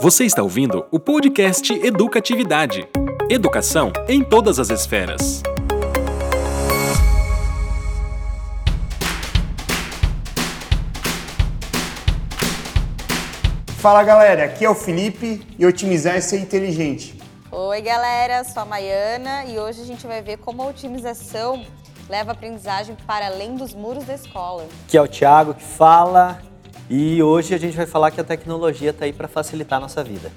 Você está ouvindo o podcast Educatividade. Educação em todas as esferas. Fala galera, aqui é o Felipe e otimizar é ser inteligente. Oi galera, sou a Maiana e hoje a gente vai ver como a otimização leva a aprendizagem para além dos muros da escola. Aqui é o Thiago que fala e hoje a gente vai falar que a tecnologia está aí para facilitar a nossa vida.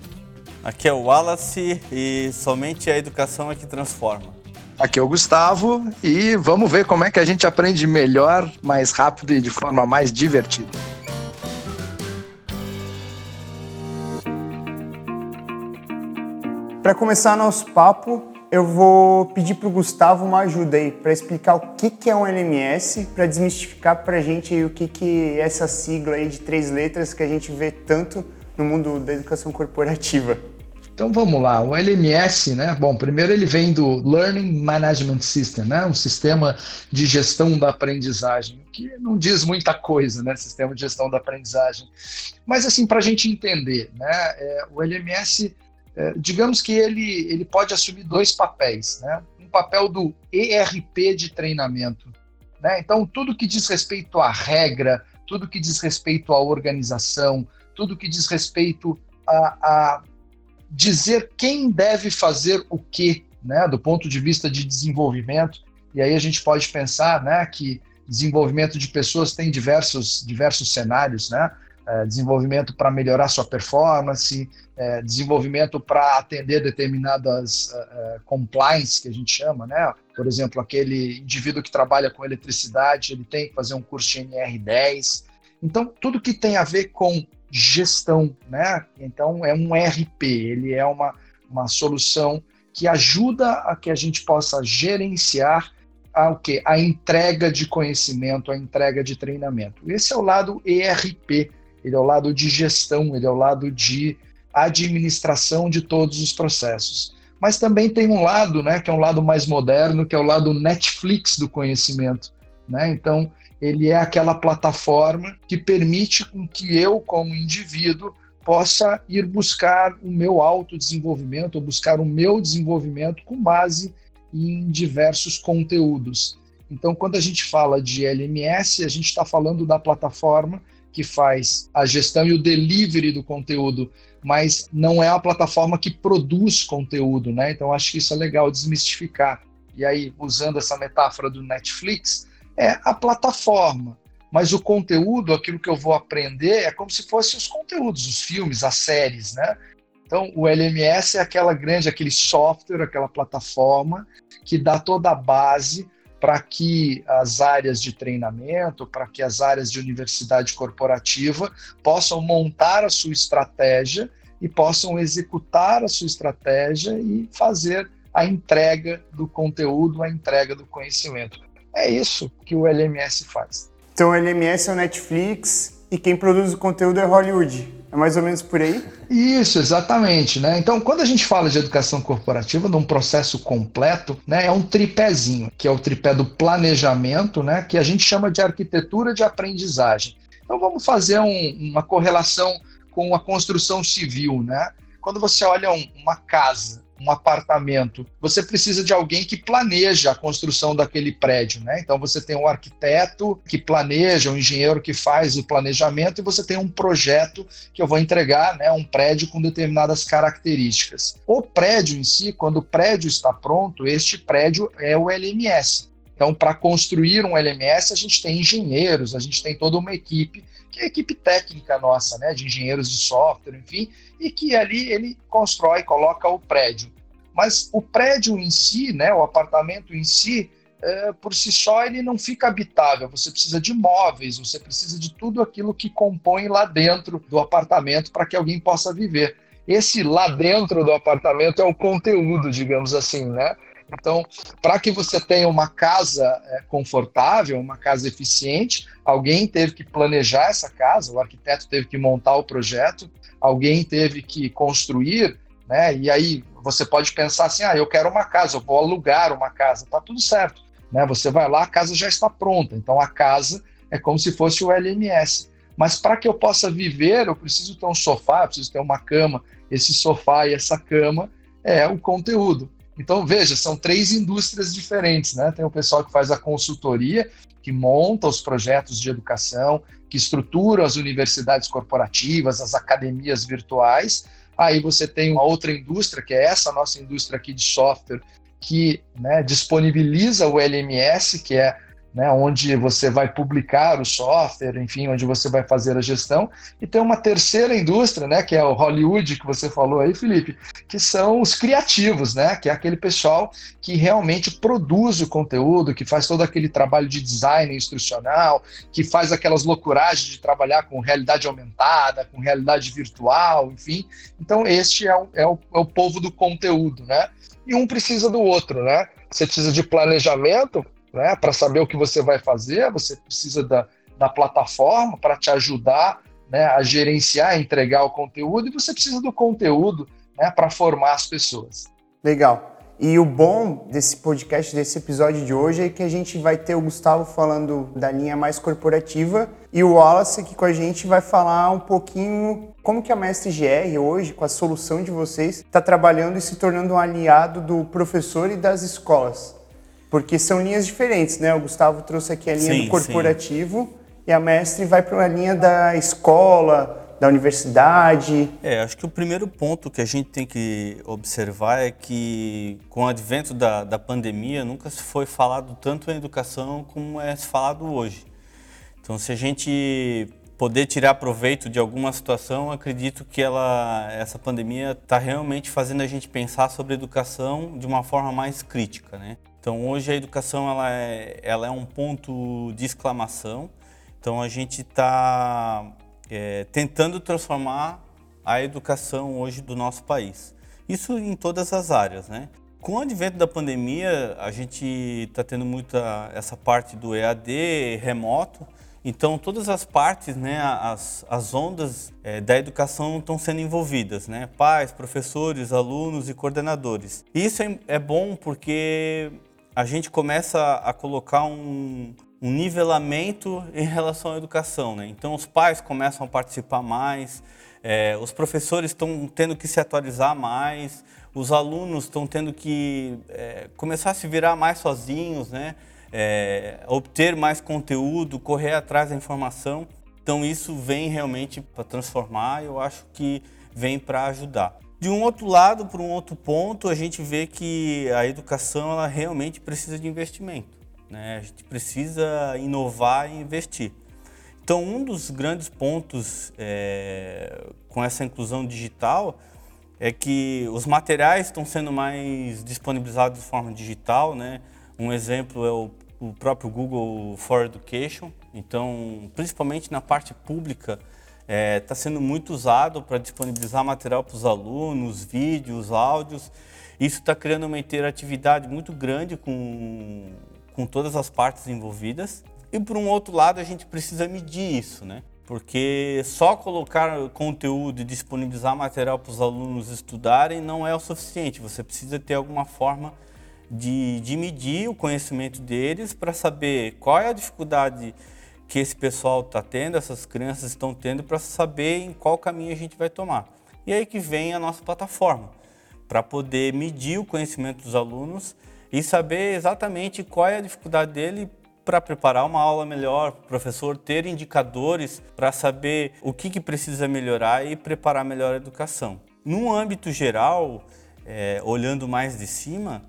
Aqui é o Wallace e somente a educação é que transforma. Aqui é o Gustavo e vamos ver como é que a gente aprende melhor, mais rápido e de forma mais divertida. Para começar nosso papo, eu vou pedir para o Gustavo uma ajuda aí para explicar o que, que é um LMS, para desmistificar para a gente o que, que é essa sigla aí de três letras que a gente vê tanto no mundo da educação corporativa. Então vamos lá, o LMS, né? Bom, primeiro ele vem do Learning Management System, né? Um sistema de gestão da aprendizagem, que não diz muita coisa, né? Sistema de gestão da aprendizagem. Mas assim, para a gente entender, né? É, o LMS é, digamos que ele, ele pode assumir dois papéis, né? Um papel do ERP de treinamento, né? Então, tudo que diz respeito à regra, tudo que diz respeito à organização, tudo que diz respeito a, a dizer quem deve fazer o quê, né? Do ponto de vista de desenvolvimento. E aí a gente pode pensar, né? Que desenvolvimento de pessoas tem diversos, diversos cenários, né? É, desenvolvimento para melhorar sua performance, é, desenvolvimento para atender determinadas uh, compliance que a gente chama, né? Por exemplo, aquele indivíduo que trabalha com eletricidade, ele tem que fazer um curso de NR10. Então, tudo que tem a ver com gestão, né? Então, é um RP, ele é uma, uma solução que ajuda a que a gente possa gerenciar a, o quê? a entrega de conhecimento, a entrega de treinamento. Esse é o lado ERP ele é o lado de gestão, ele é o lado de administração de todos os processos. Mas também tem um lado, né, que é um lado mais moderno, que é o lado Netflix do conhecimento. Né? Então, ele é aquela plataforma que permite com que eu, como indivíduo, possa ir buscar o meu autodesenvolvimento, ou buscar o meu desenvolvimento com base em diversos conteúdos. Então, quando a gente fala de LMS, a gente está falando da plataforma que faz a gestão e o delivery do conteúdo, mas não é a plataforma que produz conteúdo, né? Então acho que isso é legal desmistificar. E aí, usando essa metáfora do Netflix, é a plataforma, mas o conteúdo, aquilo que eu vou aprender, é como se fossem os conteúdos, os filmes, as séries, né? Então, o LMS é aquela grande, aquele software, aquela plataforma que dá toda a base para que as áreas de treinamento, para que as áreas de universidade corporativa possam montar a sua estratégia e possam executar a sua estratégia e fazer a entrega do conteúdo, a entrega do conhecimento. É isso que o LMS faz. Então, o LMS é o Netflix e quem produz o conteúdo é Hollywood. É mais ou menos por aí? Isso, exatamente. Né? Então, quando a gente fala de educação corporativa, num processo completo, né, é um tripézinho, que é o tripé do planejamento, né, que a gente chama de arquitetura de aprendizagem. Então, vamos fazer um, uma correlação com a construção civil. Né? Quando você olha um, uma casa, um apartamento, você precisa de alguém que planeja a construção daquele prédio, né? Então você tem um arquiteto que planeja, um engenheiro que faz o planejamento e você tem um projeto que eu vou entregar, né, um prédio com determinadas características. O prédio em si, quando o prédio está pronto, este prédio é o LMS. Então, para construir um LMS, a gente tem engenheiros, a gente tem toda uma equipe, que é a equipe técnica nossa, né, de engenheiros de software, enfim, e que ali ele constrói, coloca o prédio. Mas o prédio em si, né, o apartamento em si, é, por si só ele não fica habitável. Você precisa de móveis, você precisa de tudo aquilo que compõe lá dentro do apartamento para que alguém possa viver. Esse lá dentro do apartamento é o conteúdo, digamos assim, né? Então, para que você tenha uma casa é, confortável, uma casa eficiente, alguém teve que planejar essa casa, o arquiteto teve que montar o projeto, alguém teve que construir, né? E aí você pode pensar assim: ah, eu quero uma casa, eu vou alugar uma casa, tá tudo certo, né? Você vai lá, a casa já está pronta. Então a casa é como se fosse o LMS. Mas para que eu possa viver, eu preciso ter um sofá, eu preciso ter uma cama. Esse sofá e essa cama é o conteúdo. Então, veja, são três indústrias diferentes, né? Tem o pessoal que faz a consultoria, que monta os projetos de educação, que estrutura as universidades corporativas, as academias virtuais. Aí você tem uma outra indústria, que é essa nossa indústria aqui de software, que né, disponibiliza o LMS, que é né, onde você vai publicar o software, enfim, onde você vai fazer a gestão. E tem uma terceira indústria, né, que é o Hollywood, que você falou aí, Felipe, que são os criativos, né, que é aquele pessoal que realmente produz o conteúdo, que faz todo aquele trabalho de design instrucional, que faz aquelas loucuragens de trabalhar com realidade aumentada, com realidade virtual, enfim. Então, este é o, é o, é o povo do conteúdo, né? E um precisa do outro, né? Você precisa de planejamento, né? Para saber o que você vai fazer, você precisa da, da plataforma para te ajudar né, a gerenciar, entregar o conteúdo, e você precisa do conteúdo né, para formar as pessoas. Legal. E o bom desse podcast, desse episódio de hoje, é que a gente vai ter o Gustavo falando da linha mais corporativa e o Wallace aqui com a gente vai falar um pouquinho como que a Mestre GR hoje, com a solução de vocês, está trabalhando e se tornando um aliado do professor e das escolas. Porque são linhas diferentes, né? O Gustavo trouxe aqui a linha sim, do corporativo sim. e a mestre vai para a linha da escola, da universidade. É, acho que o primeiro ponto que a gente tem que observar é que com o advento da, da pandemia nunca se foi falado tanto em educação como é falado hoje. Então, se a gente poder tirar proveito de alguma situação, acredito que ela, essa pandemia está realmente fazendo a gente pensar sobre educação de uma forma mais crítica, né? Então hoje a educação ela é, ela é um ponto de exclamação. Então a gente está é, tentando transformar a educação hoje do nosso país. Isso em todas as áreas, né? Com o advento da pandemia, a gente está tendo muita essa parte do EAD remoto. Então, todas as partes, né, as, as ondas é, da educação estão sendo envolvidas, né? Pais, professores, alunos e coordenadores. Isso é, é bom porque a gente começa a colocar um, um nivelamento em relação à educação. Né? Então, os pais começam a participar mais, é, os professores estão tendo que se atualizar mais, os alunos estão tendo que é, começar a se virar mais sozinhos, né? É, obter mais conteúdo, correr atrás da informação. Então, isso vem realmente para transformar, eu acho que vem para ajudar. De um outro lado, por um outro ponto, a gente vê que a educação ela realmente precisa de investimento. Né? A gente precisa inovar e investir. Então, um dos grandes pontos é, com essa inclusão digital é que os materiais estão sendo mais disponibilizados de forma digital. Né? Um exemplo é o, o próprio Google for Education. Então, principalmente na parte pública, está é, tá sendo muito usado para disponibilizar material para os alunos, vídeos, áudios. Isso está criando uma interatividade muito grande com, com todas as partes envolvidas. E por um outro lado, a gente precisa medir isso, né? Porque só colocar conteúdo e disponibilizar material para os alunos estudarem não é o suficiente. Você precisa ter alguma forma de, de medir o conhecimento deles para saber qual é a dificuldade que esse pessoal está tendo, essas crianças estão tendo, para saber em qual caminho a gente vai tomar. E aí que vem a nossa plataforma, para poder medir o conhecimento dos alunos e saber exatamente qual é a dificuldade dele para preparar uma aula melhor, o professor ter indicadores para saber o que, que precisa melhorar e preparar melhor a educação. No âmbito geral, é, olhando mais de cima,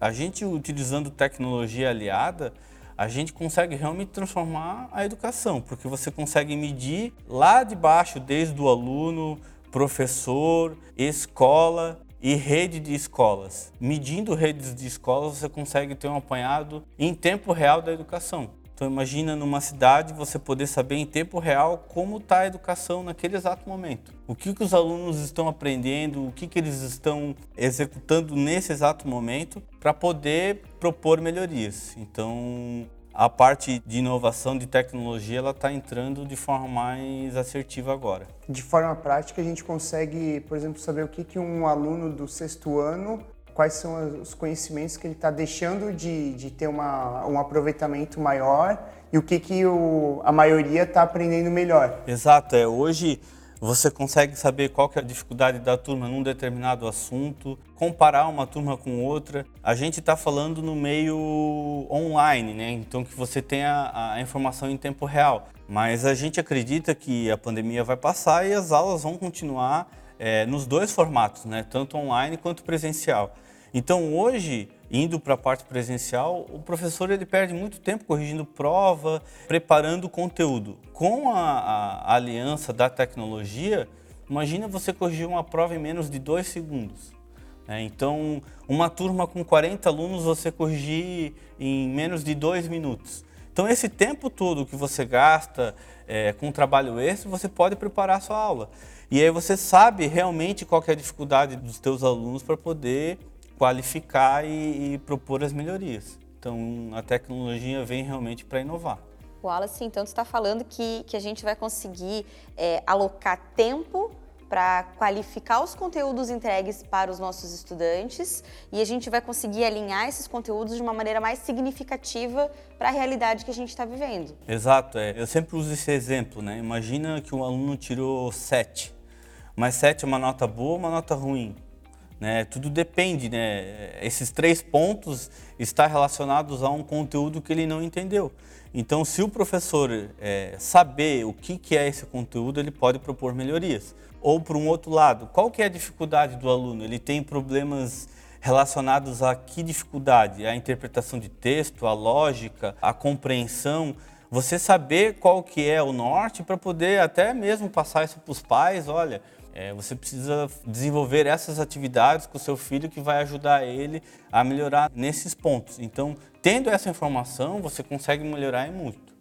a gente utilizando tecnologia aliada, a gente consegue realmente transformar a educação, porque você consegue medir lá de baixo, desde o aluno, professor, escola e rede de escolas. Medindo redes de escolas, você consegue ter um apanhado em tempo real da educação. Então imagina numa cidade você poder saber em tempo real como está a educação naquele exato momento. O que, que os alunos estão aprendendo, o que, que eles estão executando nesse exato momento para poder propor melhorias. Então a parte de inovação de tecnologia ela está entrando de forma mais assertiva agora. De forma prática a gente consegue, por exemplo, saber o que, que um aluno do sexto ano quais são os conhecimentos que ele está deixando de, de ter uma, um aproveitamento maior e o que, que o, a maioria está aprendendo melhor. Exato, é hoje você consegue saber qual que é a dificuldade da turma num determinado assunto, comparar uma turma com outra. A gente está falando no meio online, né? Então que você tenha a informação em tempo real. Mas a gente acredita que a pandemia vai passar e as aulas vão continuar é, nos dois formatos, né? Tanto online quanto presencial. Então hoje indo para a parte presencial, o professor ele perde muito tempo corrigindo prova, preparando conteúdo. Com a, a, a aliança da tecnologia, imagina você corrigir uma prova em menos de dois segundos. É, então, uma turma com 40 alunos, você corrigir em menos de dois minutos. Então, esse tempo todo que você gasta é, com trabalho extra, você pode preparar a sua aula. E aí você sabe realmente qual é a dificuldade dos teus alunos para poder qualificar e, e propor as melhorias. Então, a tecnologia vem realmente para inovar. Wallace, então, tu está falando que, que a gente vai conseguir é, alocar tempo para qualificar os conteúdos entregues para os nossos estudantes e a gente vai conseguir alinhar esses conteúdos de uma maneira mais significativa para a realidade que a gente está vivendo. Exato, é. eu sempre uso esse exemplo, né? Imagina que um aluno tirou 7, mas 7 é uma nota boa ou uma nota ruim? Né? Tudo depende, né? Esses três pontos estão relacionados a um conteúdo que ele não entendeu. Então, se o professor é, saber o que, que é esse conteúdo, ele pode propor melhorias. Ou, por um outro lado, qual que é a dificuldade do aluno? Ele tem problemas relacionados a que dificuldade? A interpretação de texto, a lógica, a compreensão. Você saber qual que é o norte para poder até mesmo passar isso para os pais, olha, é, você precisa desenvolver essas atividades com o seu filho que vai ajudar ele a melhorar nesses pontos. Então, tendo essa informação, você consegue melhorar muito.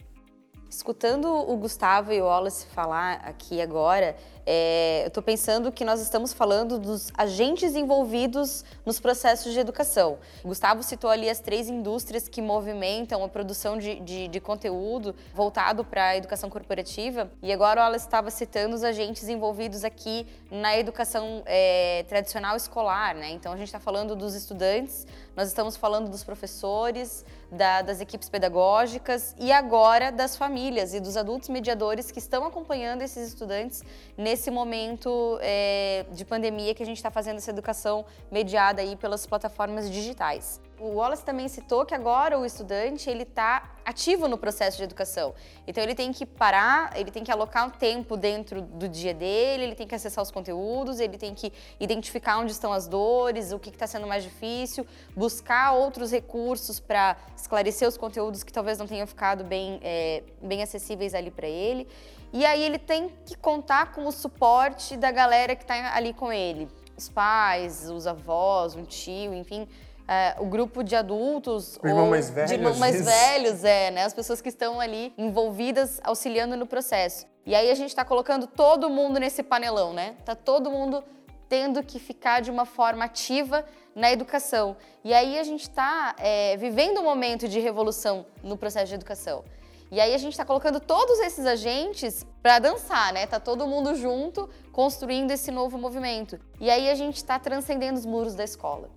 Escutando o Gustavo e o Wallace falar aqui agora, é, eu estou pensando que nós estamos falando dos agentes envolvidos nos processos de educação. O Gustavo citou ali as três indústrias que movimentam a produção de, de, de conteúdo voltado para a educação corporativa, e agora ela estava citando os agentes envolvidos aqui na educação é, tradicional escolar. Né? Então a gente está falando dos estudantes, nós estamos falando dos professores, da, das equipes pedagógicas e agora das famílias e dos adultos mediadores que estão acompanhando esses estudantes nesse momento é, de pandemia que a gente está fazendo essa educação mediada aí pelas plataformas digitais. O Wallace também citou que agora o estudante ele está ativo no processo de educação. Então ele tem que parar, ele tem que alocar um tempo dentro do dia dele, ele tem que acessar os conteúdos, ele tem que identificar onde estão as dores, o que está sendo mais difícil, buscar outros recursos para esclarecer os conteúdos que talvez não tenham ficado bem, é, bem acessíveis ali para ele. E aí ele tem que contar com o suporte da galera que está ali com ele, os pais, os avós, um tio, enfim é, o grupo de adultos o irmão mais velho, de irmãos mais velhos, é, né? As pessoas que estão ali envolvidas, auxiliando no processo. E aí a gente está colocando todo mundo nesse panelão, né? Tá todo mundo tendo que ficar de uma forma ativa na educação. E aí a gente está é, vivendo um momento de revolução no processo de educação. E aí a gente está colocando todos esses agentes para dançar, né? Tá todo mundo junto construindo esse novo movimento. E aí a gente está transcendendo os muros da escola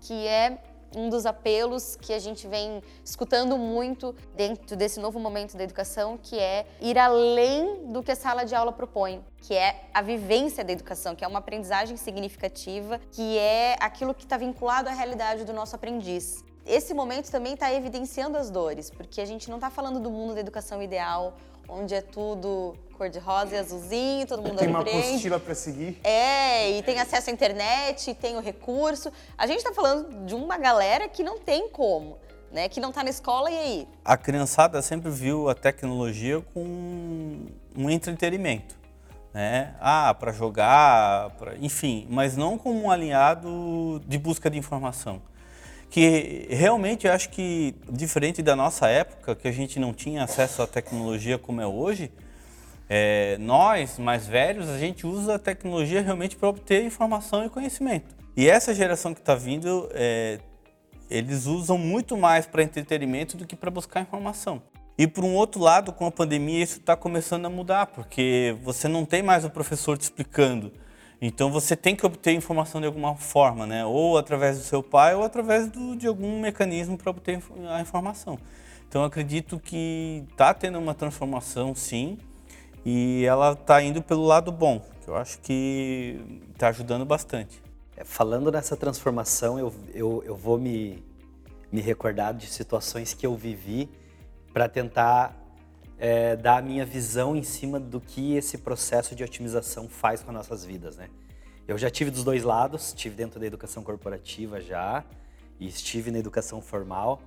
que é um dos apelos que a gente vem escutando muito dentro desse novo momento da educação, que é ir além do que a sala de aula propõe, que é a vivência da educação, que é uma aprendizagem significativa, que é aquilo que está vinculado à realidade do nosso aprendiz. Esse momento também está evidenciando as dores, porque a gente não está falando do mundo da educação ideal, onde é tudo cor-de-rosa e azulzinho, todo mundo Tem uma aprende. apostila para seguir. É, e tem acesso à internet, tem o recurso. A gente está falando de uma galera que não tem como. Né, que não está na escola e aí? A criançada sempre viu a tecnologia com um entretenimento, né? Ah, para jogar, pra, enfim, mas não como um alinhado de busca de informação que realmente eu acho que, diferente da nossa época, que a gente não tinha acesso à tecnologia como é hoje, é, nós, mais velhos, a gente usa a tecnologia realmente para obter informação e conhecimento. E essa geração que está vindo, é, eles usam muito mais para entretenimento do que para buscar informação. E por um outro lado, com a pandemia, isso está começando a mudar, porque você não tem mais o professor te explicando. Então você tem que obter informação de alguma forma, né? Ou através do seu pai ou através do, de algum mecanismo para obter a informação. Então acredito que está tendo uma transformação, sim, e ela está indo pelo lado bom, que eu acho que está ajudando bastante. É, falando nessa transformação, eu, eu, eu vou me, me recordar de situações que eu vivi para tentar é, a minha visão em cima do que esse processo de otimização faz com as nossas vidas, né? Eu já tive dos dois lados, estive dentro da educação corporativa já e estive na educação formal.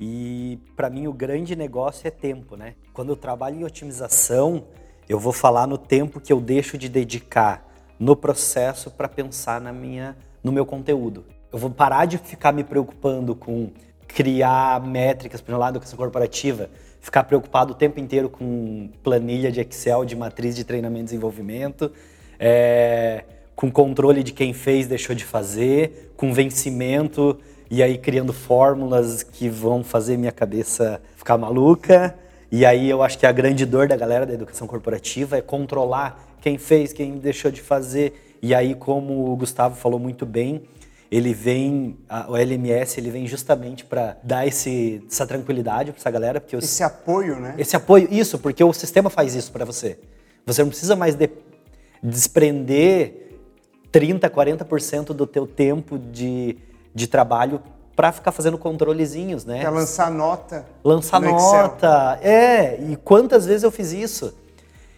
E para mim o grande negócio é tempo, né? Quando eu trabalho em otimização, eu vou falar no tempo que eu deixo de dedicar no processo para pensar na minha, no meu conteúdo. Eu vou parar de ficar me preocupando com criar métricas, por um lado, educação corporativa, ficar preocupado o tempo inteiro com planilha de Excel, de matriz de treinamento e desenvolvimento, é, com controle de quem fez, deixou de fazer, com vencimento e aí criando fórmulas que vão fazer minha cabeça ficar maluca. E aí eu acho que a grande dor da galera da educação corporativa é controlar quem fez, quem deixou de fazer. E aí, como o Gustavo falou muito bem, ele vem, a, o LMS, ele vem justamente para dar esse, essa tranquilidade para essa galera, porque esse apoio, né? Esse apoio, isso, porque o sistema faz isso para você. Você não precisa mais de, desprender 30, 40% do teu tempo de de trabalho para ficar fazendo controlezinhos, né? Para lançar nota. Lançar nota. Excel. É, e quantas vezes eu fiz isso?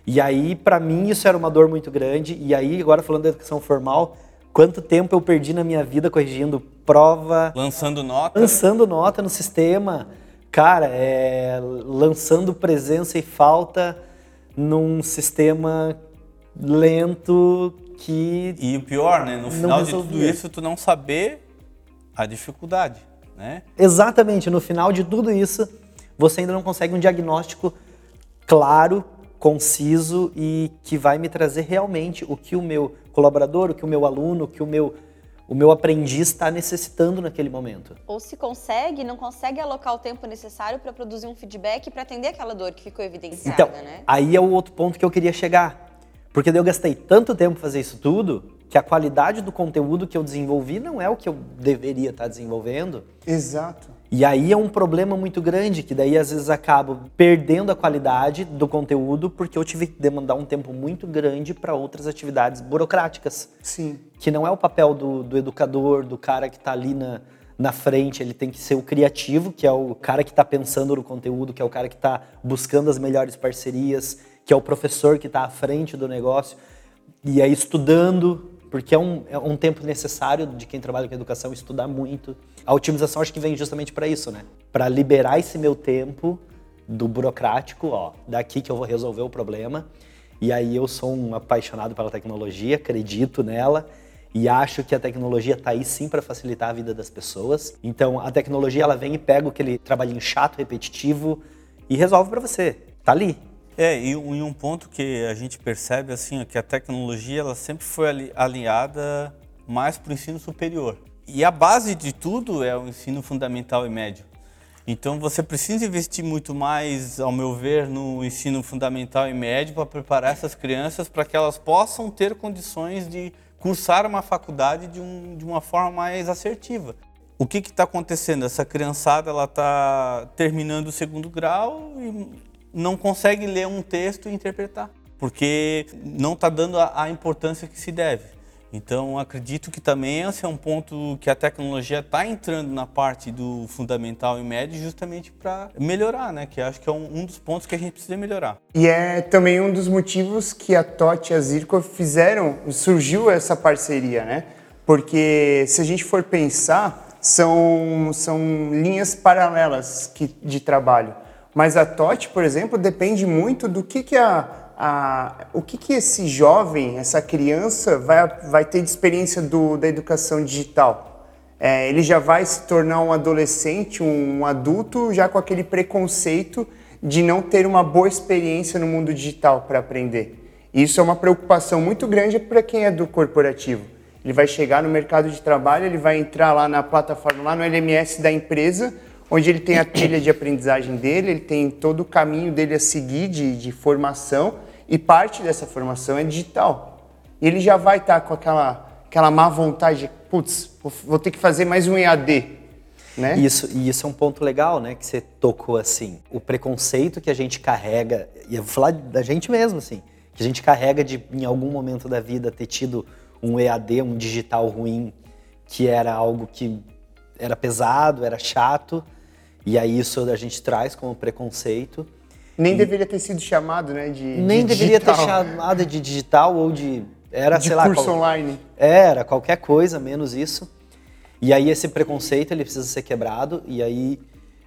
E aí, para mim, isso era uma dor muito grande. E aí, agora falando da educação formal, quanto tempo eu perdi na minha vida corrigindo prova. Lançando nota. Lançando nota no sistema. Cara, é, lançando presença e falta num sistema lento que. E o pior, né? No final de tudo isso, tu não saber a dificuldade, né? Exatamente. No final de tudo isso, você ainda não consegue um diagnóstico claro, conciso e que vai me trazer realmente o que o meu colaborador, o que o meu aluno, o que o meu o meu aprendiz está necessitando naquele momento. Ou se consegue, não consegue alocar o tempo necessário para produzir um feedback para atender aquela dor que ficou evidenciada, então, né? Aí é o outro ponto que eu queria chegar. Porque daí eu gastei tanto tempo fazer isso tudo que a qualidade do conteúdo que eu desenvolvi não é o que eu deveria estar desenvolvendo. Exato. E aí é um problema muito grande, que daí às vezes acabo perdendo a qualidade do conteúdo porque eu tive que demandar um tempo muito grande para outras atividades burocráticas. Sim. Que não é o papel do, do educador, do cara que está ali na, na frente, ele tem que ser o criativo, que é o cara que está pensando no conteúdo, que é o cara que está buscando as melhores parcerias, que é o professor que está à frente do negócio. E aí estudando porque é um, é um tempo necessário de quem trabalha com educação estudar muito. A otimização acho que vem justamente para isso, né? Para liberar esse meu tempo do burocrático, ó, daqui que eu vou resolver o problema. E aí eu sou um apaixonado pela tecnologia, acredito nela e acho que a tecnologia está aí sim para facilitar a vida das pessoas. Então a tecnologia ela vem e pega aquele trabalhinho chato, repetitivo e resolve para você. Tá ali, é, e, um ponto que a gente percebe assim é que a tecnologia ela sempre foi alinhada mais para o ensino superior. E a base de tudo é o ensino fundamental e médio. Então você precisa investir muito mais, ao meu ver, no ensino fundamental e médio para preparar essas crianças para que elas possam ter condições de cursar uma faculdade de, um, de uma forma mais assertiva. O que está acontecendo? Essa criançada ela está terminando o segundo grau e não consegue ler um texto e interpretar, porque não está dando a, a, importância que se deve. Então, acredito que também esse é um ponto que a tecnologia está entrando na parte do fundamental e médio justamente para melhorar, né? Que acho que é um, um, dos pontos que a gente precisa melhorar. E é também um dos motivos que a TOT e a Zirco fizeram, surgiu essa parceria, né? Porque se a gente for pensar, são, são linhas paralelas que, de trabalho. Mas a TOT, por exemplo, depende muito do que, que a, a, o que, que esse jovem, essa criança, vai, vai ter de experiência do, da educação digital. É, ele já vai se tornar um adolescente, um adulto, já com aquele preconceito de não ter uma boa experiência no mundo digital para aprender. Isso é uma preocupação muito grande para quem é do corporativo. Ele vai chegar no mercado de trabalho, ele vai entrar lá na plataforma, lá no LMS da empresa, onde ele tem a trilha de aprendizagem dele, ele tem todo o caminho dele a seguir de, de formação e parte dessa formação é digital. E ele já vai estar com aquela, aquela má vontade de, putz, vou ter que fazer mais um EAD. Né? Isso, e isso é um ponto legal, né, que você tocou assim. O preconceito que a gente carrega, e eu vou falar da gente mesmo, assim, que a gente carrega de, em algum momento da vida, ter tido um EAD, um digital ruim, que era algo que era pesado, era chato, e aí isso a gente traz como preconceito. Nem e... deveria ter sido chamado, né, de Nem de deveria digital. ter chamado de digital ou de era, de sei lá, curso qual... online. Era qualquer coisa menos isso. E aí esse preconceito ele precisa ser quebrado e aí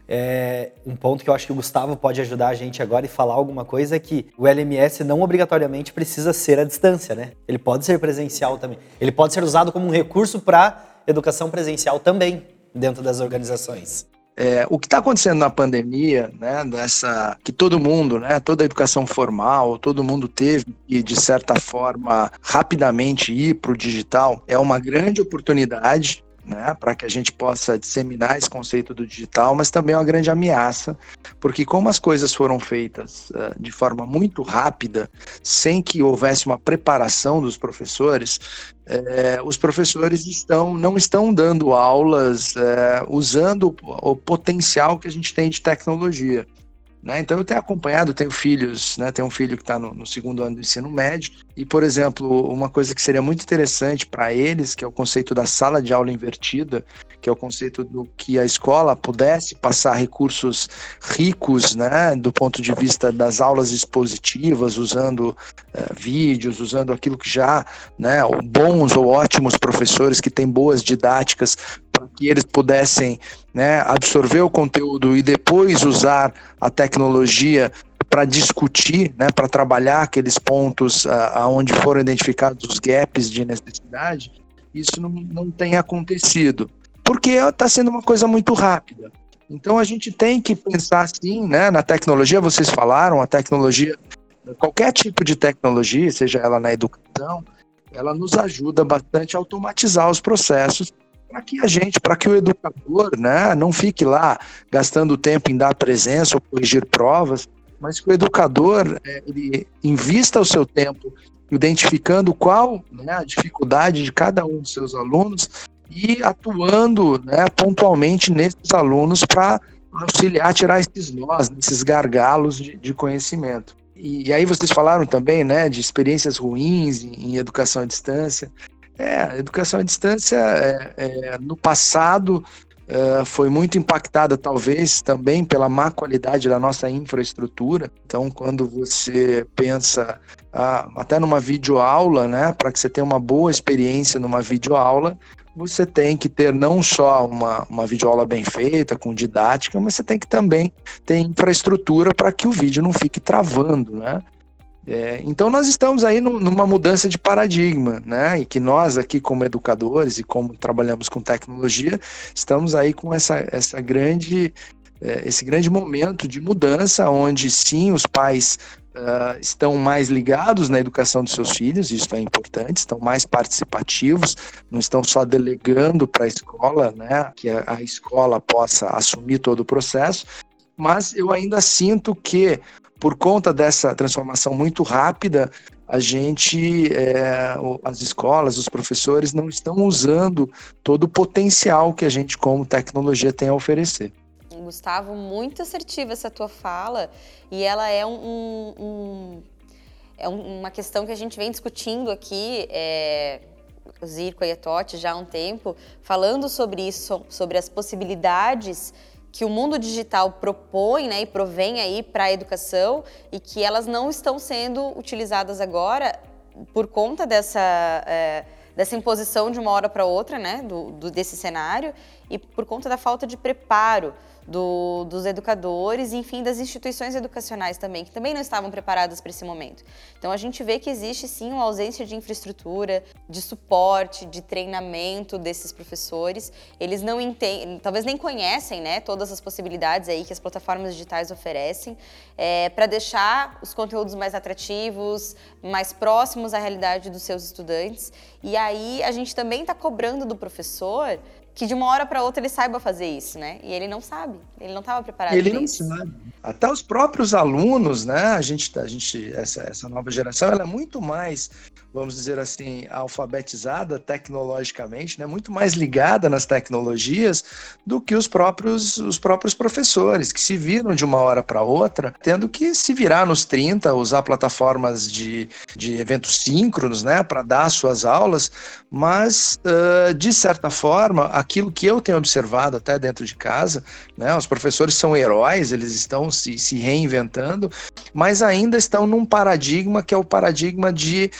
é, um ponto que eu acho que o Gustavo pode ajudar a gente agora e falar alguma coisa é que o LMS não obrigatoriamente precisa ser à distância, né? Ele pode ser presencial também. Ele pode ser usado como um recurso para educação presencial também dentro das organizações. É, o que está acontecendo na pandemia, né, dessa que todo mundo, né, toda a educação formal, todo mundo teve e de certa forma rapidamente ir para o digital, é uma grande oportunidade né, para que a gente possa disseminar esse conceito do digital, mas também é uma grande ameaça, porque como as coisas foram feitas uh, de forma muito rápida, sem que houvesse uma preparação dos professores, eh, os professores estão, não estão dando aulas eh, usando o potencial que a gente tem de tecnologia. Né? Então eu tenho acompanhado, tenho filhos, né? tenho um filho que está no, no, segundo ano do ensino médio, e, por exemplo, uma coisa que seria muito interessante para eles, que é o conceito da sala de aula invertida, que é o conceito do que a escola pudesse passar recursos ricos, né, do ponto de vista das aulas expositivas, usando uh, vídeos, usando aquilo que já, né, bons ou ótimos professores que têm boas didáticas para que eles pudessem né, absorver o conteúdo e depois usar a tecnologia para discutir, né, para trabalhar aqueles pontos uh, aonde foram identificados os gaps de necessidade, isso não, não tem acontecido, porque está sendo uma coisa muito rápida. Então a gente tem que pensar assim, né, na tecnologia, vocês falaram, a tecnologia, qualquer tipo de tecnologia, seja ela na educação, ela nos ajuda bastante a automatizar os processos para que a gente, para que o educador, né, não fique lá gastando tempo em dar presença ou corrigir provas, mas que o educador é, ele invista o seu tempo identificando qual né, a dificuldade de cada um dos seus alunos e atuando né, pontualmente nesses alunos para auxiliar a tirar esses nós, esses gargalos de, de conhecimento. E, e, aí vocês falaram também né, de experiências ruins em, em educação à distância. É, educação à distância, é, é, no passado, é, foi muito impactada, talvez, também pela má qualidade da nossa infraestrutura. Então, quando você pensa ah, até numa videoaula, né, para que você tenha uma boa experiência numa videoaula, você tem que ter não só uma, uma videoaula bem feita, com didática, mas você tem que também ter infraestrutura para que o vídeo não fique travando, né? É, então nós estamos aí numa mudança de paradigma, né? E que nós aqui como educadores e como trabalhamos com tecnologia, estamos aí com essa, essa grande, é, esse grande momento de mudança, onde sim os pais uh, estão mais ligados na educação dos seus filhos, isso é importante, estão mais participativos, não estão só delegando para a escola, né? Que a, a escola possa assumir todo o processo, mas eu ainda sinto que por conta dessa transformação muito rápida, a gente, é, as escolas, os professores não estão usando todo o potencial que a gente, como tecnologia, tem a oferecer. Gustavo, muito assertiva essa tua fala e ela é um, um é uma questão que a gente vem discutindo aqui. É, Zirco e a Totti já há um tempo, falando sobre isso, sobre as possibilidades que o mundo digital propõe né, e provém aí para a educação e que elas não estão sendo utilizadas agora por conta dessa, é, dessa imposição de uma hora para outra né, do, do, desse cenário e por conta da falta de preparo do, dos educadores enfim, das instituições educacionais também, que também não estavam preparadas para esse momento. Então, a gente vê que existe, sim, uma ausência de infraestrutura, de suporte, de treinamento desses professores. Eles não entendem, talvez nem conhecem, né, todas as possibilidades aí que as plataformas digitais oferecem, é, para deixar os conteúdos mais atrativos, mais próximos à realidade dos seus estudantes. E aí, a gente também está cobrando do professor que de uma hora para outra ele saiba fazer isso, né? E ele não sabe, ele não estava preparado. Ele não isso. sabe. Até os próprios alunos, né? A gente, a gente essa, essa nova geração, ela é muito mais vamos dizer assim, alfabetizada tecnologicamente, né, muito mais ligada nas tecnologias do que os próprios, os próprios professores, que se viram de uma hora para outra, tendo que se virar nos 30, usar plataformas de, de eventos síncronos né, para dar suas aulas, mas, uh, de certa forma, aquilo que eu tenho observado até dentro de casa, né, os professores são heróis, eles estão se, se reinventando, mas ainda estão num paradigma que é o paradigma de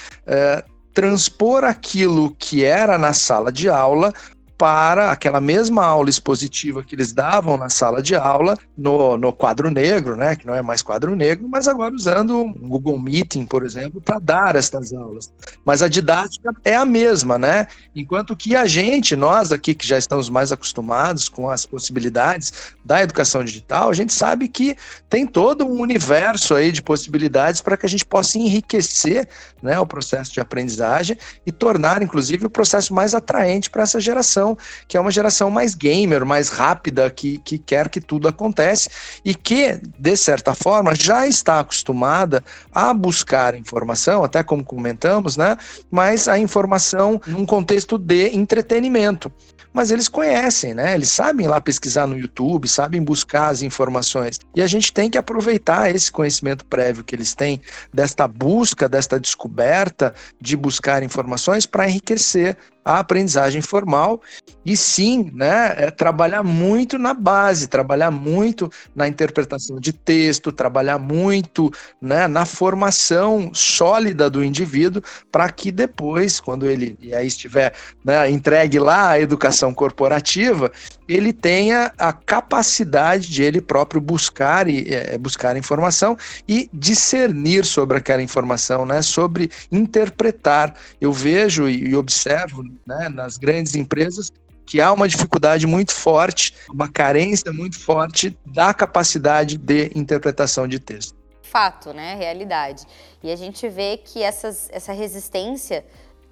é, transpor aquilo que era na sala de aula para aquela mesma aula expositiva que eles davam na sala de aula, no, no quadro negro, né, que não é mais quadro negro, mas agora usando um Google Meeting, por exemplo, para dar estas aulas. Mas a didática é a mesma, né? Enquanto que a gente, nós aqui que já estamos mais acostumados com as possibilidades da educação digital, a gente sabe que tem todo um universo aí de possibilidades para que a gente possa enriquecer né, o processo de aprendizagem e tornar, inclusive, o processo mais atraente para essa geração geração que é uma geração mais gamer, mais rápida, que, que quer que tudo acontece e que, de certa forma, já está acostumada a buscar informação, até como comentamos, né? Mas a informação num contexto de entretenimento mas eles conhecem, né? Eles sabem lá pesquisar no YouTube, sabem buscar as informações. E a gente tem que aproveitar esse conhecimento prévio que eles têm desta busca, desta descoberta de buscar informações para enriquecer a aprendizagem formal e sim, né, é trabalhar muito na base, trabalhar muito na interpretação de texto, trabalhar muito né, na formação sólida do indivíduo para que depois, quando ele e aí estiver né, entregue lá a educação corporativa, ele tenha a capacidade de ele próprio buscar e é, buscar informação e discernir sobre aquela informação, né, sobre interpretar. Eu vejo e observo né, nas grandes empresas que há uma dificuldade muito forte, uma carência muito forte da capacidade de interpretação de texto. Fato, né? Realidade. E a gente vê que essas, essa resistência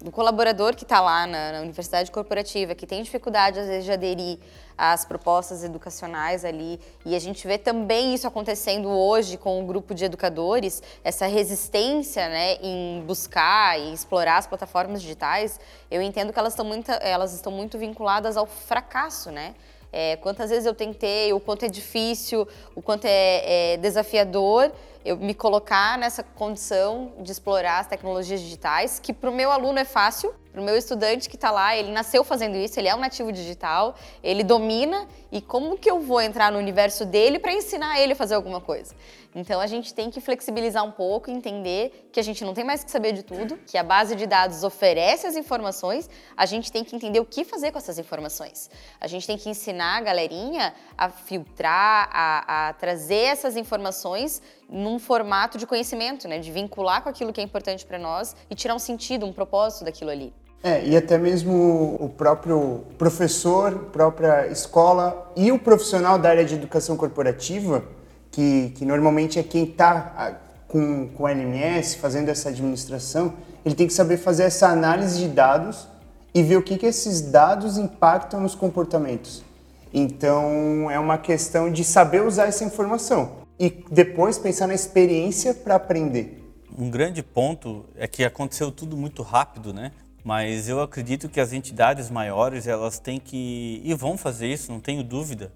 do colaborador que está lá na, na, universidade corporativa, que tem dificuldade às vezes de aderir às propostas educacionais ali, e a gente vê também isso acontecendo hoje com o grupo de educadores, essa resistência né, em buscar e explorar as plataformas digitais, eu entendo que elas estão muito, elas estão muito vinculadas ao fracasso, né? É, quantas vezes eu tentei, o quanto é difícil, o quanto é, é desafiador eu me colocar nessa condição de explorar as tecnologias digitais, que para o meu aluno é fácil, para o meu estudante que está lá, ele nasceu fazendo isso, ele é um nativo digital, ele domina e como que eu vou entrar no universo dele para ensinar ele a fazer alguma coisa? Então a gente tem que flexibilizar um pouco, entender que a gente não tem mais que saber de tudo, que a base de dados oferece as informações, a gente tem que entender o que fazer com essas informações. A gente tem que ensinar a galerinha a filtrar, a, a trazer essas informações num formato de conhecimento, né? De vincular com aquilo que é importante para nós e tirar um sentido, um propósito daquilo ali. É, e até mesmo o próprio professor, própria escola e o profissional da área de educação corporativa, que, que normalmente é quem está com, com a LMS, fazendo essa administração, ele tem que saber fazer essa análise de dados e ver o que, que esses dados impactam nos comportamentos. Então, é uma questão de saber usar essa informação e depois pensar na experiência para aprender. Um grande ponto é que aconteceu tudo muito rápido, né? Mas eu acredito que as entidades maiores, elas têm que, e vão fazer isso, não tenho dúvida,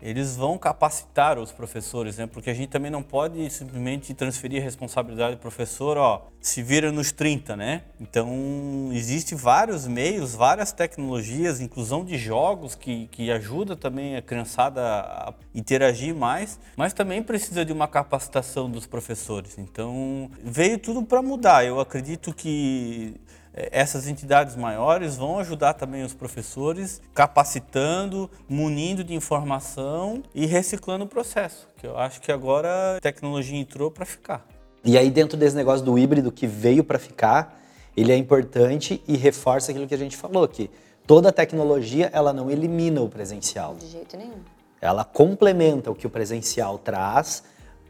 eles vão capacitar os professores, né? Porque a gente também não pode simplesmente transferir a responsabilidade do professor, ó, se vira nos 30, né? Então, existe vários meios, várias tecnologias, inclusão de jogos que, que ajuda também a criançada a interagir mais, mas também precisa de uma capacitação dos professores. Então, veio tudo para mudar. Eu acredito que essas entidades maiores vão ajudar também os professores, capacitando, munindo de informação e reciclando o processo, que eu acho que agora a tecnologia entrou para ficar. E aí dentro desse negócio do híbrido que veio para ficar, ele é importante e reforça aquilo que a gente falou, que toda tecnologia ela não elimina o presencial. De jeito nenhum. Ela complementa o que o presencial traz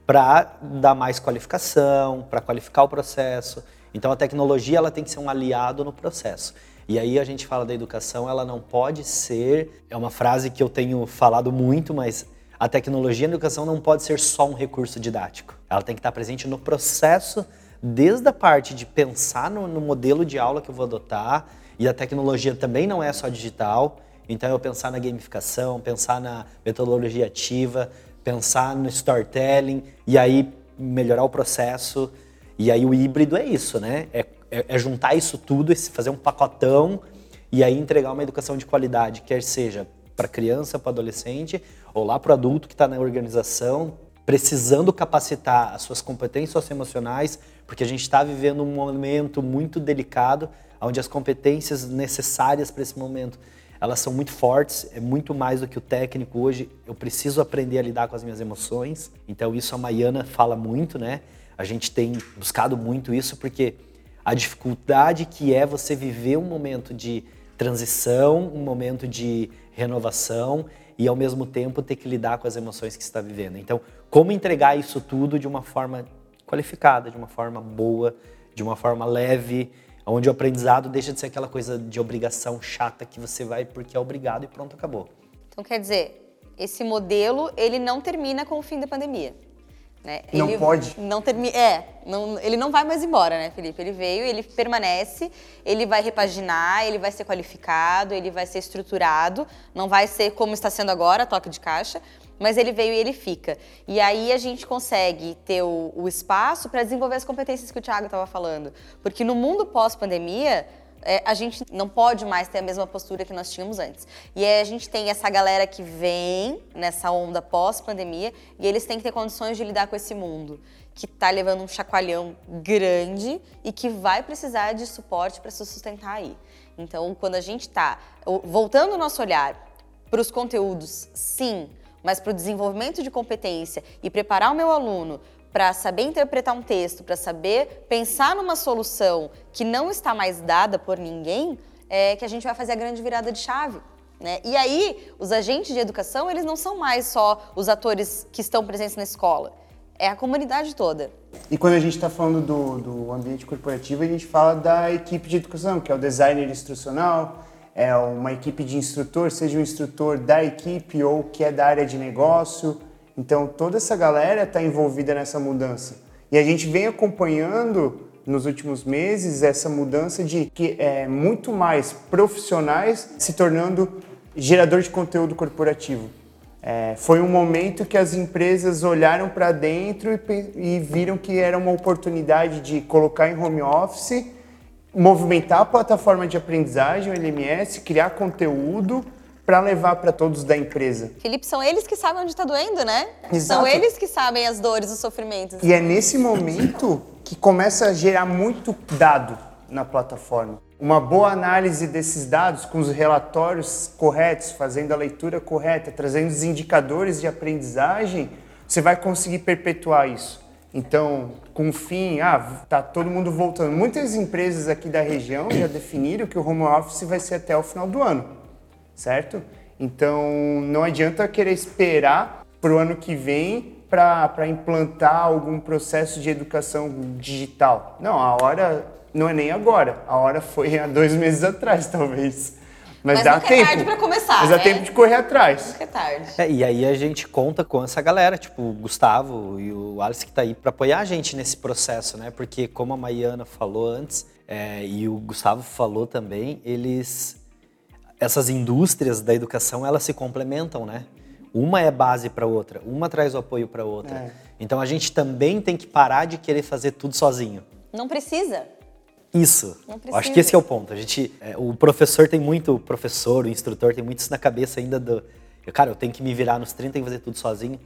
para dar mais qualificação, para qualificar o processo. Então a tecnologia ela tem que ser um aliado no processo. E aí a gente fala da educação, ela não pode ser, é uma frase que eu tenho falado muito, mas a tecnologia na educação não pode ser só um recurso didático. Ela tem que estar presente no processo desde a parte de pensar no, no modelo de aula que eu vou adotar, e a tecnologia também não é só digital, então eu pensar na gamificação, pensar na metodologia ativa, pensar no storytelling, e aí melhorar o processo. E aí o híbrido é isso, né? É, é, é juntar isso tudo, fazer um pacotão e aí entregar uma educação de qualidade, quer seja para criança, para adolescente, ou lá para o adulto que está na organização, precisando capacitar as suas competências socioemocionais, porque a gente está vivendo um momento muito delicado, onde as competências necessárias para esse momento elas são muito fortes, é muito mais do que o técnico hoje. Eu preciso aprender a lidar com as minhas emoções. Então isso a Maiana fala muito, né? A gente tem buscado muito isso porque a dificuldade que é você viver um momento de transição, um momento de renovação e ao mesmo tempo ter que lidar com as emoções que está vivendo. Então, como entregar isso tudo de uma forma qualificada, de uma forma boa, de uma forma leve, onde o aprendizado deixa de ser aquela coisa de obrigação chata que você vai porque é obrigado e pronto, acabou. Então, quer dizer, esse modelo, ele não termina com o fim da pandemia. Né? Não ele pode? Não termi é, não, ele não vai mais embora, né, Felipe? Ele veio, ele permanece, ele vai repaginar, ele vai ser qualificado, ele vai ser estruturado, não vai ser como está sendo agora, toque de caixa, mas ele veio e ele fica. E aí a gente consegue ter o, o espaço para desenvolver as competências que o Thiago estava falando. Porque no mundo pós-pandemia, é, a gente não pode mais ter a mesma postura que nós tínhamos antes. E aí a gente tem essa galera que vem nessa onda pós-pandemia e eles têm que ter condições de lidar com esse mundo que está levando um chacoalhão grande e que vai precisar de suporte para se sustentar aí. Então, quando a gente está voltando o nosso olhar para os conteúdos, sim, mas para o desenvolvimento de competência e preparar o meu aluno para saber interpretar um texto, para saber pensar numa solução que não está mais dada por ninguém, é que a gente vai fazer a grande virada de chave. Né? E aí, os agentes de educação, eles não são mais só os atores que estão presentes na escola, é a comunidade toda. E quando a gente está falando do, do ambiente corporativo, a gente fala da equipe de educação, que é o designer instrucional, é uma equipe de instrutor, seja um instrutor da equipe ou que é da área de negócio, então toda essa galera está envolvida nessa mudança. E a gente vem acompanhando nos últimos meses essa mudança de que é muito mais profissionais se tornando gerador de conteúdo corporativo. É, foi um momento que as empresas olharam para dentro e, e viram que era uma oportunidade de colocar em home office, movimentar a plataforma de aprendizagem, o LMS, criar conteúdo para levar para todos da empresa. Felipe, são eles que sabem onde está doendo, né? Exato. São eles que sabem as dores, os sofrimentos. E é nesse momento que começa a gerar muito dado na plataforma. Uma boa análise desses dados, com os relatórios corretos, fazendo a leitura correta, trazendo os indicadores de aprendizagem, você vai conseguir perpetuar isso. Então, com o fim, ah, tá todo mundo voltando. Muitas empresas aqui da região já definiram que o home office vai ser até o final do ano certo? Então não adianta querer esperar para o ano que vem para implantar algum processo de educação digital. Não, a hora não é nem agora, a hora foi há dois meses atrás, talvez. Mas, Mas dá nunca tempo. é tarde para começar. Mas né? dá tempo de correr atrás. Nunca é tarde. É, e aí a gente conta com essa galera, tipo o Gustavo e o Alice que tá aí para apoiar a gente nesse processo, né? Porque como a Maiana falou antes é, e o Gustavo falou também, eles essas indústrias da educação elas se complementam, né? Uma é base para outra, uma traz o apoio para outra. É. Então a gente também tem que parar de querer fazer tudo sozinho. Não precisa. Isso. Não Eu precisa. Acho que esse é o ponto. A gente, é, o professor tem muito, o professor, o instrutor tem muito isso na cabeça ainda do, eu, cara, eu tenho que me virar nos 30 e fazer tudo sozinho.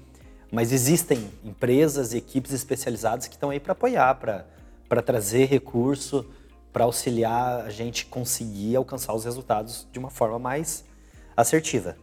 Mas existem empresas e equipes especializadas que estão aí para apoiar, para trazer recurso, para auxiliar a gente conseguir alcançar os resultados de uma forma mais assertiva.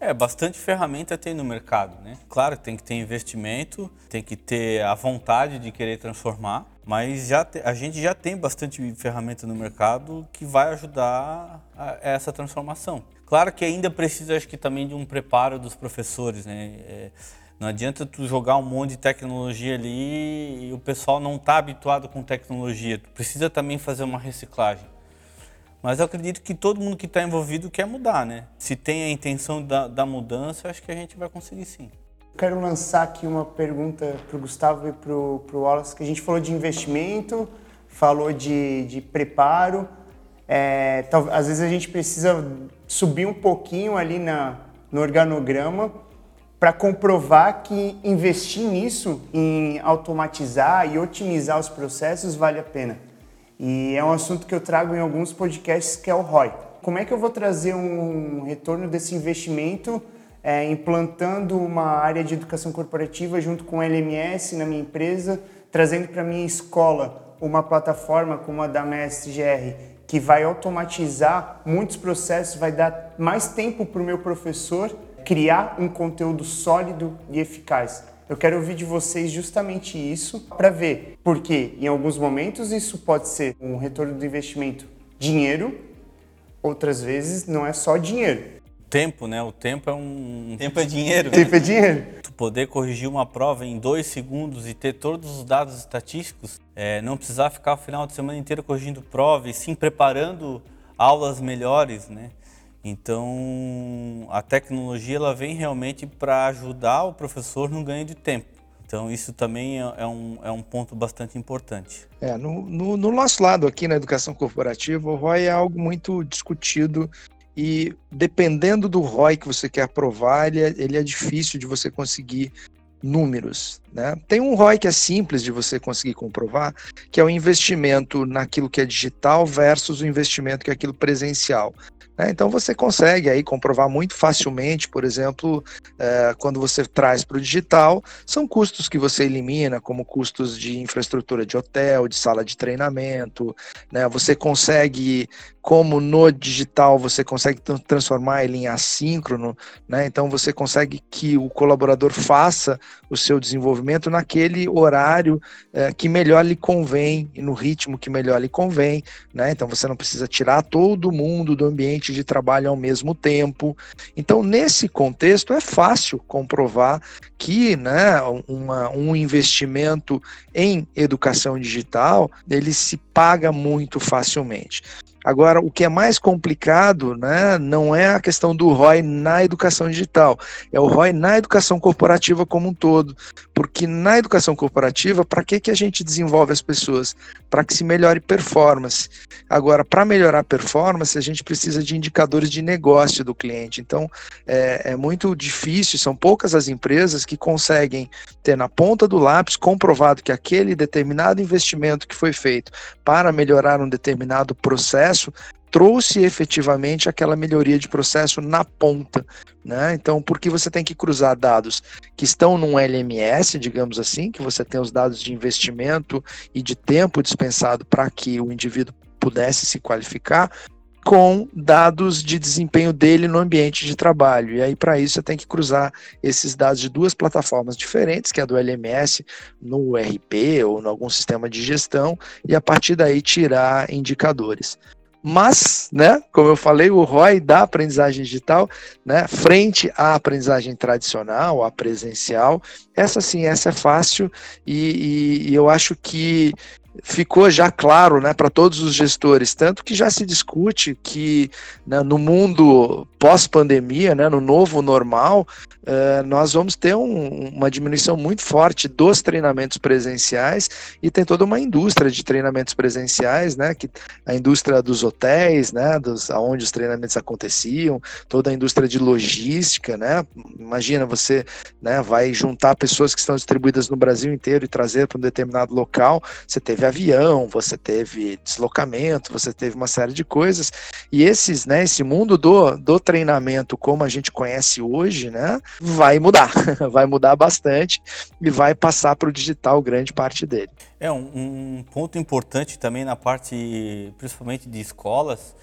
É, bastante ferramenta tem no mercado, né? Claro, tem que ter investimento, tem que ter a vontade de querer transformar, mas já te, a gente já tem bastante ferramenta no mercado que vai ajudar a, essa transformação. Claro que ainda precisa, acho que também de um preparo dos professores, né? É, não adianta tu jogar um monte de tecnologia ali e o pessoal não está habituado com tecnologia. Tu precisa também fazer uma reciclagem. Mas eu acredito que todo mundo que está envolvido quer mudar, né? Se tem a intenção da, da mudança, acho que a gente vai conseguir sim. Quero lançar aqui uma pergunta para o Gustavo e para o Wallace, que a gente falou de investimento, falou de, de preparo. É, tal, às vezes a gente precisa subir um pouquinho ali na, no organograma para comprovar que investir nisso, em automatizar e otimizar os processos, vale a pena. E é um assunto que eu trago em alguns podcasts, que é o ROI. Como é que eu vou trazer um retorno desse investimento é, implantando uma área de educação corporativa junto com o LMS na minha empresa, trazendo para minha escola uma plataforma como a da MSGR, que vai automatizar muitos processos, vai dar mais tempo para o meu professor criar um conteúdo sólido e eficaz. Eu quero ouvir de vocês justamente isso para ver, porque em alguns momentos isso pode ser um retorno do investimento dinheiro, outras vezes não é só dinheiro. Tempo, né? O tempo é um. Tempo é dinheiro. Tempo é dinheiro. Tu poder corrigir uma prova em dois segundos e ter todos os dados estatísticos, é, não precisar ficar o final de semana inteiro corrigindo prova e sim preparando aulas melhores, né? Então, a tecnologia ela vem realmente para ajudar o professor no ganho de tempo. Então, isso também é, é um, é um ponto bastante importante. É, no, no, no nosso lado aqui na educação corporativa, o ROI é algo muito discutido e dependendo do ROI que você quer aprovar, ele é, ele é difícil de você conseguir números. Né? Tem um ROI que é simples de você conseguir comprovar, que é o investimento naquilo que é digital versus o investimento que é aquilo presencial. Né? Então você consegue aí comprovar muito facilmente, por exemplo, é, quando você traz para o digital, são custos que você elimina, como custos de infraestrutura de hotel, de sala de treinamento, né? Você consegue, como no digital, você consegue transformar ele em assíncrono, né? Então você consegue que o colaborador faça o seu desenvolvimento naquele horário é, que melhor lhe convém e no ritmo que melhor lhe convém, né? Então você não precisa tirar todo mundo do ambiente de trabalho ao mesmo tempo. Então, nesse contexto, é fácil comprovar que né, uma, um investimento em educação digital ele se paga muito facilmente. Agora, o que é mais complicado né, não é a questão do ROI na educação digital, é o ROI na educação corporativa como um todo. Porque na educação corporativa, para que, que a gente desenvolve as pessoas? Para que se melhore performance. Agora, para melhorar performance, a gente precisa de indicadores de negócio do cliente. Então, é, é muito difícil, são poucas as empresas que conseguem ter na ponta do lápis comprovado que aquele determinado investimento que foi feito para melhorar um determinado processo trouxe efetivamente aquela melhoria de processo na ponta. Né? Então, porque você tem que cruzar dados que estão num LMS, digamos assim, que você tem os dados de investimento e de tempo dispensado para que o indivíduo pudesse se qualificar, com dados de desempenho dele no ambiente de trabalho. E aí, para isso, você tem que cruzar esses dados de duas plataformas diferentes, que é a do LMS no RP ou em algum sistema de gestão, e a partir daí tirar indicadores. Mas, né, como eu falei, o ROI da aprendizagem digital, né, frente à aprendizagem tradicional, à presencial, essa sim, essa é fácil. E, e, e eu acho que ficou já claro né, para todos os gestores, tanto que já se discute que né, no mundo pós-pandemia, né, no novo normal, uh, nós vamos ter um, uma diminuição muito forte dos treinamentos presenciais e tem toda uma indústria de treinamentos presenciais, né, que a indústria dos hotéis, né, dos, onde os treinamentos aconteciam, toda a indústria de logística, né, imagina você né, vai juntar pessoas que estão distribuídas no Brasil inteiro e trazer para um determinado local, você teve avião, você teve deslocamento, você teve uma série de coisas e esses, né, esse mundo do, do treinamento treinamento como a gente conhece hoje, né, vai mudar, vai mudar bastante e vai passar para o digital grande parte dele. É um, um, ponto importante também na parte, principalmente de escolas,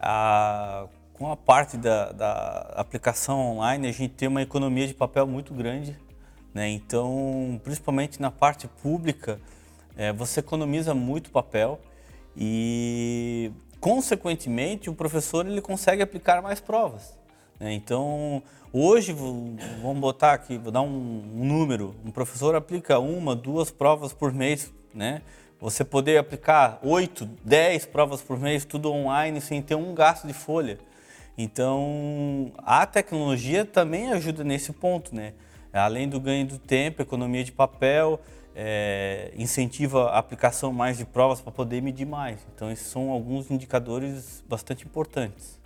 a, com a parte da, da aplicação online, a gente tem uma economia de papel muito grande, né? Então, principalmente na parte pública, é, você economiza muito papel e consequentemente, o professor ele consegue aplicar mais provas. Né? Então, hoje, vamos botar aqui, vou dar um, um, número, um professor aplica uma, duas provas por mês, né? Você poder aplicar oito, dez provas por mês, tudo online, sem ter um gasto de folha. Então, a tecnologia também ajuda nesse ponto, né? Além do ganho do tempo, economia de papel, é, incentiva a aplicação mais de provas para poder medir mais. Então, esses são alguns indicadores bastante importantes.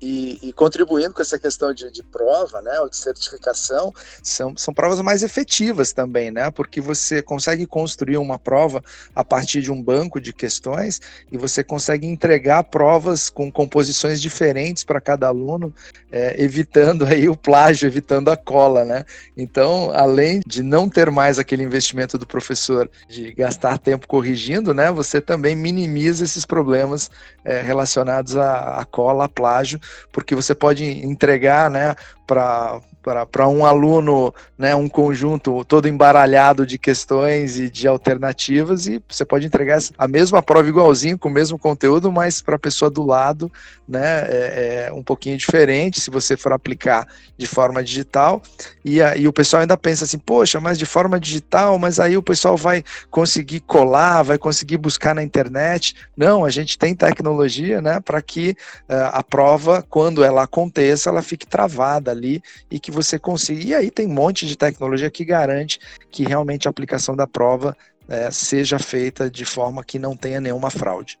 E, e, contribuindo com essa questão de, de, prova, né, ou de certificação, são, são provas mais efetivas também, né, porque você consegue construir uma prova a partir de um banco de questões e você consegue entregar provas com composições diferentes para cada aluno, é, evitando aí o plágio, evitando a cola, né. Então, além de não ter mais aquele investimento do professor de gastar tempo corrigindo, né, você também minimiza esses problemas é, relacionados à, cola, a plágio, porque você pode entregar né, para para um aluno né, um conjunto todo embaralhado de questões e de alternativas e você pode entregar a mesma prova igualzinho, com o mesmo conteúdo, mas para a pessoa do lado né, é, é, um pouquinho diferente se você for aplicar de forma digital. E, a, e o pessoal ainda pensa assim, poxa, mas de forma digital, mas aí o pessoal vai conseguir colar, vai conseguir buscar na internet. Não, a gente tem tecnologia né, para que uh, a prova, quando ela aconteça, ela fique travada ali e que que você consiga. E aí tem um monte de tecnologia que garante que realmente a aplicação da prova é, seja feita de forma que não tenha nenhuma fraude.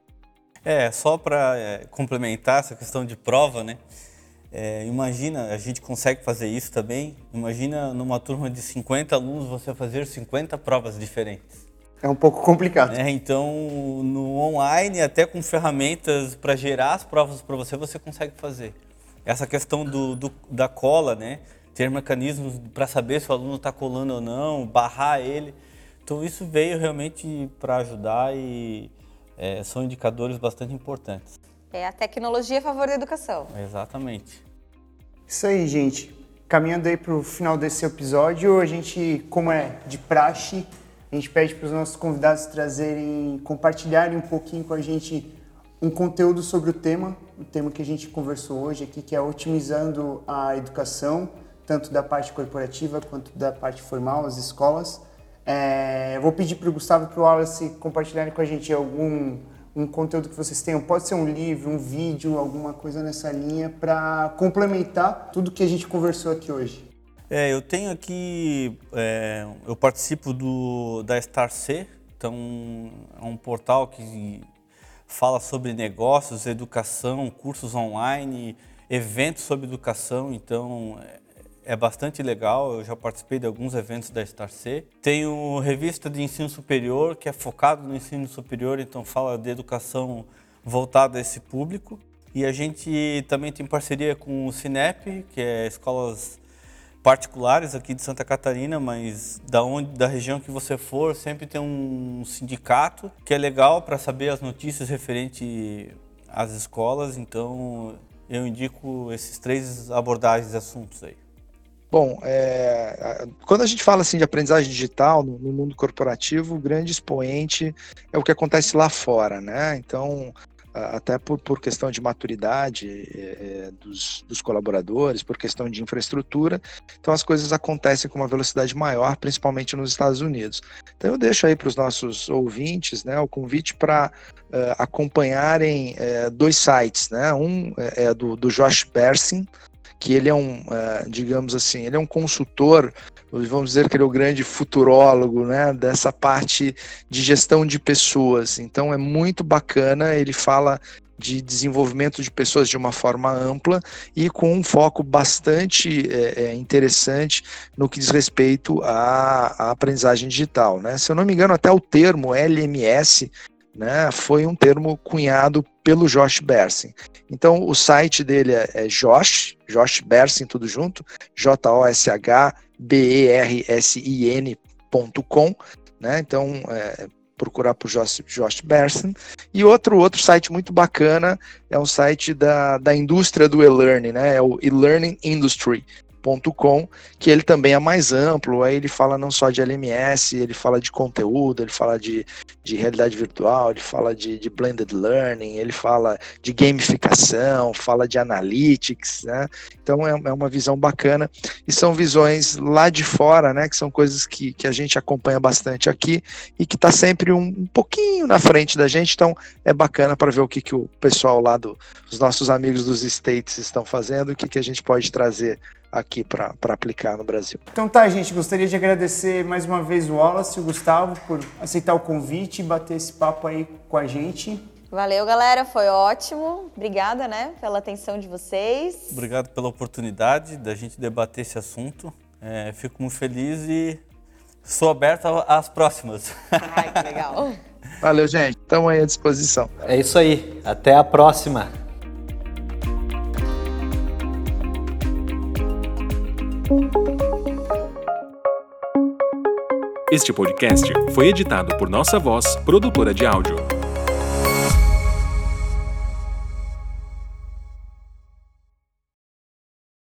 É, só para é, complementar essa questão de prova, né? É, imagina, a gente consegue fazer isso também. Imagina numa turma de 50 alunos você fazer 50 provas diferentes. É um pouco complicado. É, então, no online, até com ferramentas para gerar as provas para você, você consegue fazer. Essa questão do, do, da cola, né? Ter mecanismos para saber se o aluno está colando ou não, barrar ele. Então isso veio realmente para ajudar e é, são indicadores bastante importantes. É a tecnologia a favor da educação. Exatamente. Isso aí, gente. Caminhando aí para o final desse episódio, a gente, como é de praxe, a gente pede para os nossos convidados trazerem, compartilharem um pouquinho com a gente um conteúdo sobre o tema, o tema que a gente conversou hoje aqui, que é otimizando a educação tanto da parte corporativa quanto da parte formal, as escolas. É, vou pedir para o Gustavo e para o Wallace compartilharem com a gente algum um conteúdo que vocês tenham. Pode ser um livro, um vídeo, alguma coisa nessa linha para complementar tudo que a gente conversou aqui hoje. É, eu tenho aqui, é, eu participo do da StarC, então é um portal que fala sobre negócios, educação, cursos online, eventos sobre educação, então é bastante legal, eu já participei de alguns eventos da StarC. Tenho revista de ensino superior, que é focado no ensino superior, então fala de educação voltada a esse público. E a gente também tem parceria com o Cinep, que é escolas particulares aqui de Santa Catarina, mas da onde da região que você for, sempre tem um sindicato que é legal para saber as notícias referente às escolas, então eu indico esses três abordagens de assuntos aí. Bom, é, quando a gente fala assim de aprendizagem digital no, no, mundo corporativo, o grande expoente é o que acontece lá fora, né? Então, até por, por questão de maturidade é, dos, dos, colaboradores, por questão de infraestrutura, então as coisas acontecem com uma velocidade maior, principalmente nos Estados Unidos. Então eu deixo aí para os nossos ouvintes, né, o convite para uh, acompanharem uh, dois sites, né? Um é, é do, do Josh Bersin, que ele é um, uh, digamos assim, ele é um consultor, vamos dizer que ele é o grande futurólogo, né, dessa parte de gestão de pessoas. Então é muito bacana, ele fala de desenvolvimento de pessoas de uma forma ampla e com um foco bastante é, interessante no que diz respeito à, à, aprendizagem digital. Né? Se eu não me engano, até o termo LMS né, foi um termo cunhado pelo Josh Bersin. Então, o site dele é, é Josh, Josh Bersin, tudo junto, J-O-S-H-B-E-R-S-I-N.com, né? Então, é, procurar por Josh, Josh Bersin. E outro, outro site muito bacana é um site da, da indústria do e-learning, né? É o e-learning industry, com que ele também é mais amplo, aí ele fala não só de LMS, ele fala de conteúdo, ele fala de, de realidade virtual, ele fala de, de blended learning, ele fala de gamificação, fala de analytics, né? Então é, é uma visão bacana e são visões lá de fora, né? Que são coisas que, que a gente acompanha bastante aqui e que está sempre um, um, pouquinho na frente da gente, então é bacana para ver o que, que o pessoal lá, do, os nossos amigos dos States estão fazendo, o que, que a gente pode trazer aqui para aplicar no Brasil. Então tá, gente, gostaria de agradecer mais uma vez o Wallace e o Gustavo por aceitar o convite e bater esse papo aí com a gente. Valeu, galera, foi ótimo. Obrigada, né, pela atenção de vocês. Obrigado pela oportunidade da gente debater esse assunto. É, fico muito feliz e sou aberto às próximas. Ai, que legal. Valeu, gente. Estamos aí à disposição. É isso aí. Até a próxima. Este podcast foi editado por Nossa Voz, produtora de áudio.